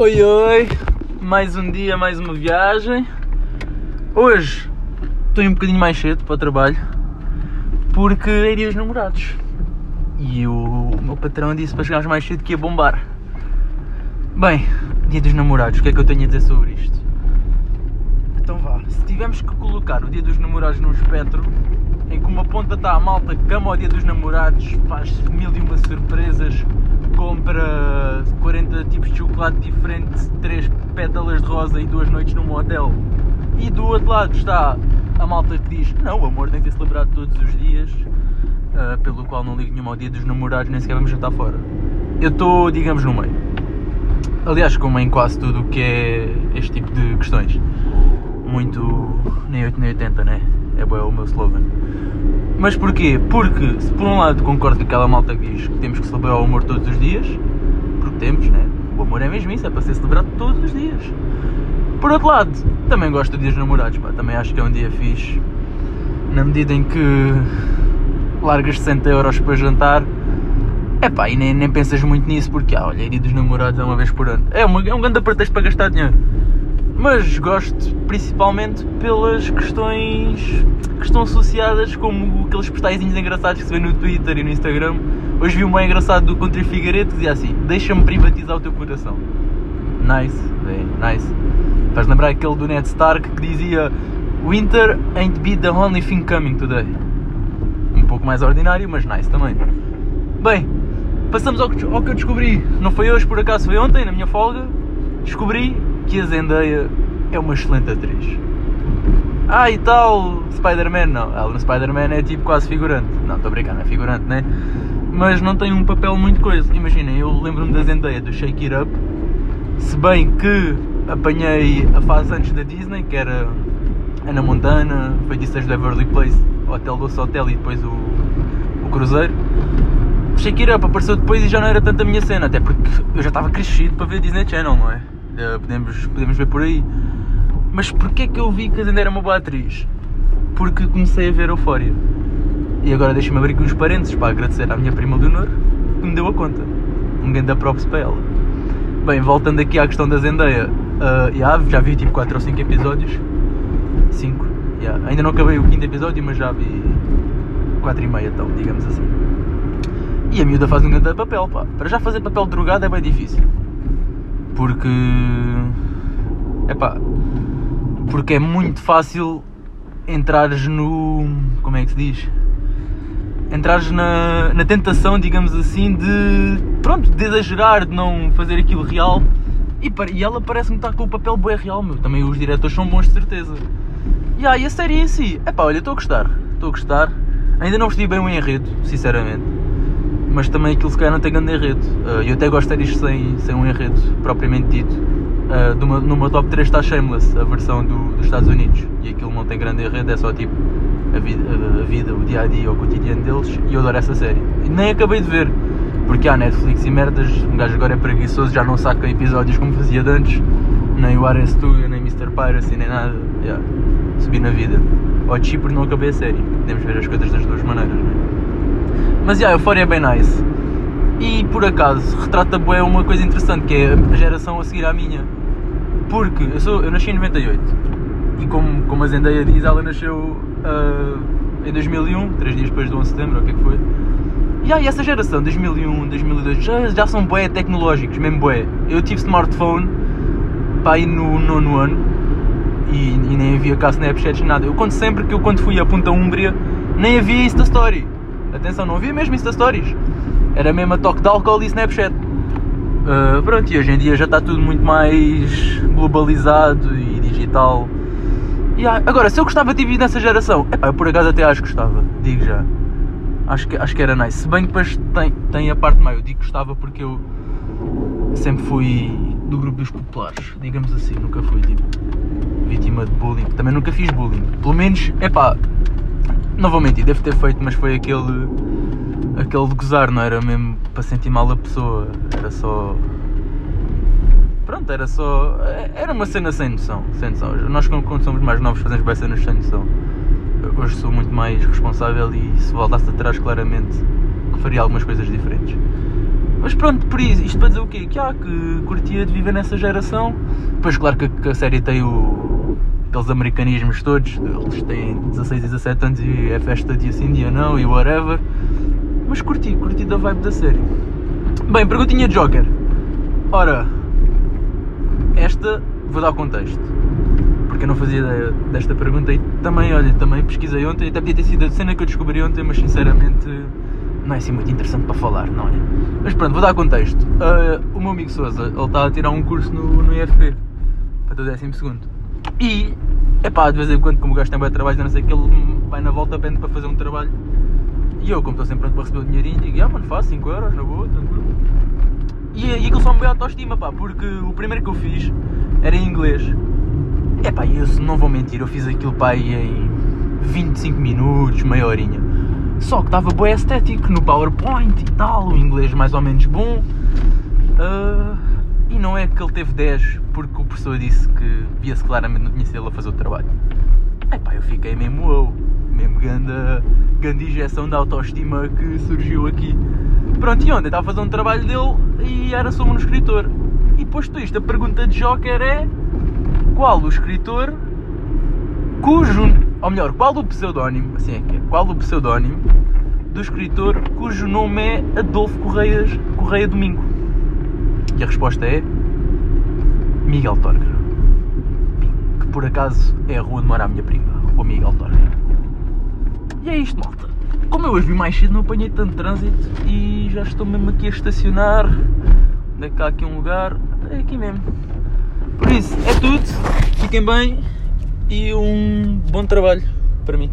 Oi, oi, mais um dia, mais uma viagem. Hoje estou um bocadinho mais cedo para o trabalho porque é dia dos namorados e o meu patrão disse para chegarmos mais cedo que ia bombar. Bem, dia dos namorados, o que é que eu tenho a dizer sobre isto? Então vá, se tivermos que colocar o dia dos namorados num espectro em que uma ponta está a malta que ama o dia dos namorados, faz mil e uma surpresas, compra 40 tipos de chocolate diferente, 3 pétalas de rosa e duas noites num hotel. E do outro lado está a malta que diz: Não, o amor tem que ser celebrado todos os dias, uh, pelo qual não ligo nenhum ao dia dos namorados, nem sequer vamos jantar fora. Eu estou, digamos, no meio. Aliás, como em quase tudo o que é este tipo de questões. Muito nem 8 nem 80, né? É bom, é o meu slogan. Mas porquê? Porque, se por um lado concordo com aquela malta que diz que temos que celebrar o amor todos os dias, porque temos, né? O amor é mesmo isso, é para ser celebrado todos os dias. Por outro lado, também gosto de dias namorados, pá, também acho que é um dia fixe. Na medida em que largas 60 euros para jantar, é pá, e nem, nem pensas muito nisso porque, ah, olha, dia dos namorados é uma vez por ano. É, uma, é um grande pretexto para gastar dinheiro mas gosto principalmente pelas questões que estão associadas, como aqueles postais engraçados que se vê no Twitter e no Instagram. Hoje vi um bem engraçado do Country Figueiredo que dizia assim: Deixa-me privatizar o teu coração. Nice, bem, nice. Faz lembrar aquele do Ned Stark que dizia: Winter ain't be the only thing coming today. Um pouco mais ordinário, mas nice também. Bem, passamos ao que, ao que eu descobri. Não foi hoje, por acaso, foi ontem, na minha folga. Descobri que a Zendaya é uma excelente atriz. Ah, e tal, Spider-Man, não. Ela no Spider-Man é tipo quase figurante. Não, estou a brincar, não é figurante, né? Mas não tem um papel muito coisa. Imaginem, eu lembro-me da Zendaya do Shake It Up. Se bem que apanhei a fase antes da Disney, que era Ana Montana, Feitiças de Everly Place, Hotel Doce Hotel e depois o, o Cruzeiro. Shake It Up apareceu depois e já não era tanto a minha cena, até porque eu já estava crescido para ver Disney Channel, não é? Eh, podemos, podemos ver por aí. Mas porquê que eu vi que a Zendaya era uma boa atriz? Porque comecei a ver Eufória. E agora deixa-me abrir aqui uns parênteses para agradecer à minha prima Leonor que me deu a conta. Um grande props para ela. Bem, voltando aqui à questão da Zendaya, uh, yeah, já vi tipo 4 ou 5 episódios. 5, yeah. ainda não acabei o quinto episódio, mas já vi 4 e meia então, digamos assim. E a miúda faz um grande papel, pá. Para já fazer papel drogado é bem difícil porque epá, porque é muito fácil entrares no como é que se diz? Entrares na, na tentação digamos assim de pronto de exagerar de não fazer aquilo real. E, e ela parece-me estar com o papel bem real meu. Também os diretores são bons de certeza. E aí a série em si epá, olha estou a gostar. Estou a gostar. Ainda não percebi bem o enredo sinceramente mas também aquilo se calhar não tem grande enredo. Uh, eu até gosto disto sem, sem um enredo propriamente dito. Uh, numa, numa top 3 está Shameless, a versão do, dos Estados Unidos, e aquilo não tem grande enredo, é só tipo a vida, a, vida, o dia a dia, o cotidiano deles, e eu adoro essa série. E nem acabei de ver, porque há Netflix e merdas, um gajo agora é preguiçoso, já não saca episódios como fazia de antes, nem o Ares Studio, nem Mr. Piracy, nem nada. Yeah. Subi na vida. Ou Chipre não acabei a série, podemos ver as coisas das duas maneiras, não é? Mas yeah, Euphoria é bem nice. E por acaso retrata bem uma coisa interessante que é a geração a seguir à minha. Porque eu, sou, eu nasci em 98 e como, como a Zendaya diz, ela nasceu uh, em 2001, 3 dias depois do 11 de setembro, o que é que foi? E aí essa geração, 2001, 2002, já, já são bué tecnológicos, mesmo bué. Eu tive smartphone pá, aí no nono ano e, e nem havia cá Snapchat nada. Eu conto sempre que eu quando fui a Punta Úmbria nem havia Insta Story. Atenção, não havia mesmo Insta Stories. Era mesmo a toque de álcool e Snapchat. Uh, pronto, e hoje em dia já está tudo muito mais globalizado e digital. E, agora, se eu gostava de vir nessa geração, epá, eu por acaso até acho que gostava, digo já. Acho que, acho que era nice. Se bem que depois tem, tem a parte meio, eu digo gostava porque eu sempre fui do grupo dos populares, digamos assim, nunca fui tipo vítima de bullying. Também nunca fiz bullying. Pelo menos, epá, não vou mentir, devo ter feito, mas foi aquele. aquele de gozar, não era mesmo para sentir mal a pessoa, era só. Pronto, era só. Era uma cena sem noção. Sem noção. Nós, quando somos mais novos, fazemos bem cenas sem noção. Hoje sou muito mais responsável e se voltasse atrás, claramente que faria algumas coisas diferentes. Mas pronto, por isso, isto para dizer o quê? Que, ah, que curtia de viver nessa geração. Depois, claro que, que a série tem o, aqueles americanismos todos, eles têm 16 e 17 anos e é festa dia sim, dia não e whatever. Mas curti, curti da vibe da série. Bem, perguntinha de Joker. Ora, esta vou dar contexto. Porque eu não fazia ideia desta pergunta e também, olha, também pesquisei ontem, até podia ter sido a cena que eu descobri ontem, mas sinceramente não é assim muito interessante para falar, não é? Mas pronto, vou dar contexto. Uh, o meu amigo Souza, ele está a tirar um curso no, no IFP para o 12 segundo. E, é de vez em quando, como o gajo tem bem trabalho, não sei que ele vai na volta pende para fazer um trabalho. E eu, como estou sempre pronto para receber o dinheirinho, digo, ah mano, faço 5 euros, na boa, tranquilo. E, e aquilo só me veio autoestima, pá, porque o primeiro que eu fiz era em inglês. É pá, eu não vou mentir, eu fiz aquilo pá em 25 minutos, meia horinha. Só que estava bem estético no PowerPoint e tal, o inglês mais ou menos bom. Uh, e não é que ele teve 10 porque o professor disse que via-se claramente não tinha sido ele a fazer o trabalho. É pá, eu fiquei mesmo wow, mesmo grande, grande injeção de autoestima que surgiu aqui. Pronto, e ontem estava a fazer um trabalho dele e era sobre um escritor. E posto isto, a pergunta de Joker é qual o escritor cujo, ou melhor, qual o pseudónimo, assim é que é, qual o pseudónimo do escritor cujo nome é Adolfo Correias, Correia Domingo? E a resposta é Miguel Torga. Que por acaso é a rua onde mora a minha prima, Rua Miguel Torga. E é isto, malta. Como eu hoje vi mais cedo, não apanhei tanto trânsito e já estou mesmo aqui a estacionar. Onde é aqui um lugar? É aqui mesmo. Por isso, é tudo. Fiquem bem e um bom trabalho para mim.